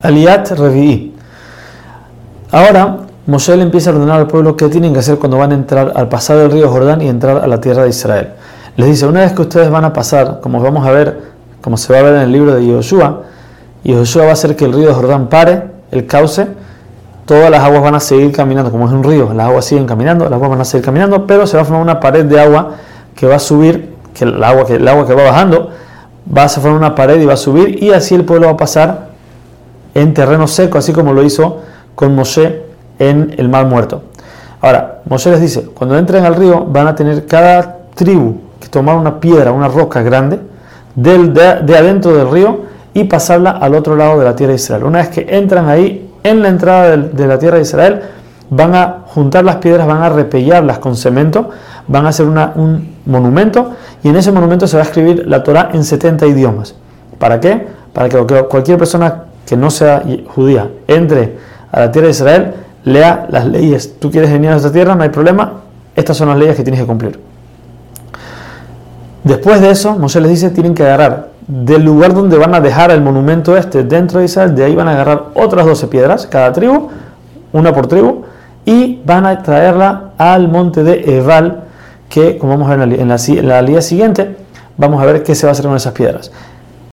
Aliat Revi'i. Ahora, Moshe le empieza a ordenar al pueblo qué tienen que hacer cuando van a entrar al pasar del río Jordán y entrar a la tierra de Israel. Les dice, una vez que ustedes van a pasar, como vamos a ver, como se va a ver en el libro de Yoshua, Yoshua va a hacer que el río Jordán pare, el cauce, todas las aguas van a seguir caminando, como es un río, las aguas siguen caminando, las aguas van a seguir caminando, pero se va a formar una pared de agua que va a subir, que el agua que, el agua que va bajando, va a formar una pared y va a subir, y así el pueblo va a pasar en terreno seco, así como lo hizo con Moshe en el Mar Muerto. Ahora, Moshe les dice, cuando entren al río van a tener cada tribu que tomar una piedra, una roca grande, del, de, adentro del río y pasarla al otro lado de la tierra de Israel. Una vez que entran ahí, en la entrada de, la tierra de Israel, van a juntar las piedras, van a repellarlas con cemento, van a hacer un monumento y en ese monumento se va a escribir la Torah en 70 idiomas. ¿Para qué? Para que cualquier persona que no sea judía entre a la tierra de Israel, lea las leyes. Tú quieres venir a esta tierra, no hay problema, estas son las leyes que tienes que cumplir. Después de eso, Moshe les dice, tienen que agarrar del lugar donde van a dejar el monumento este dentro de Israel, de ahí van a agarrar otras 12 piedras, cada tribu, una por tribu, y van a traerla al monte de Ebal, que como vamos a ver en la, en la, siguiente, vamos a ver qué se va a hacer con esas piedras.